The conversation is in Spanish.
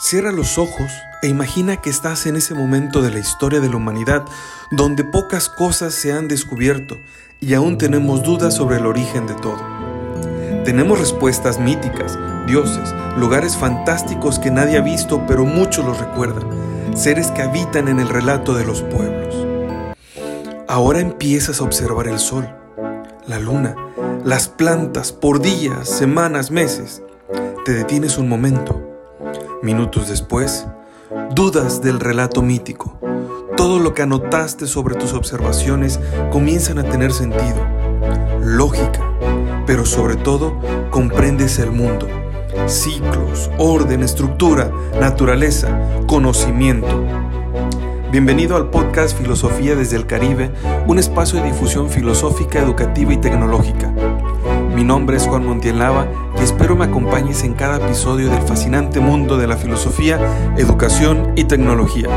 Cierra los ojos e imagina que estás en ese momento de la historia de la humanidad donde pocas cosas se han descubierto y aún tenemos dudas sobre el origen de todo. Tenemos respuestas míticas, dioses, lugares fantásticos que nadie ha visto pero muchos los recuerdan, seres que habitan en el relato de los pueblos. Ahora empiezas a observar el sol, la luna, las plantas por días, semanas, meses. Te detienes un momento Minutos después, dudas del relato mítico. Todo lo que anotaste sobre tus observaciones comienzan a tener sentido, lógica, pero sobre todo comprendes el mundo. Ciclos, orden, estructura, naturaleza, conocimiento. Bienvenido al podcast Filosofía desde el Caribe, un espacio de difusión filosófica, educativa y tecnológica. Mi nombre es Juan Montielava y espero me acompañes en cada episodio del fascinante mundo de la filosofía, educación y tecnología.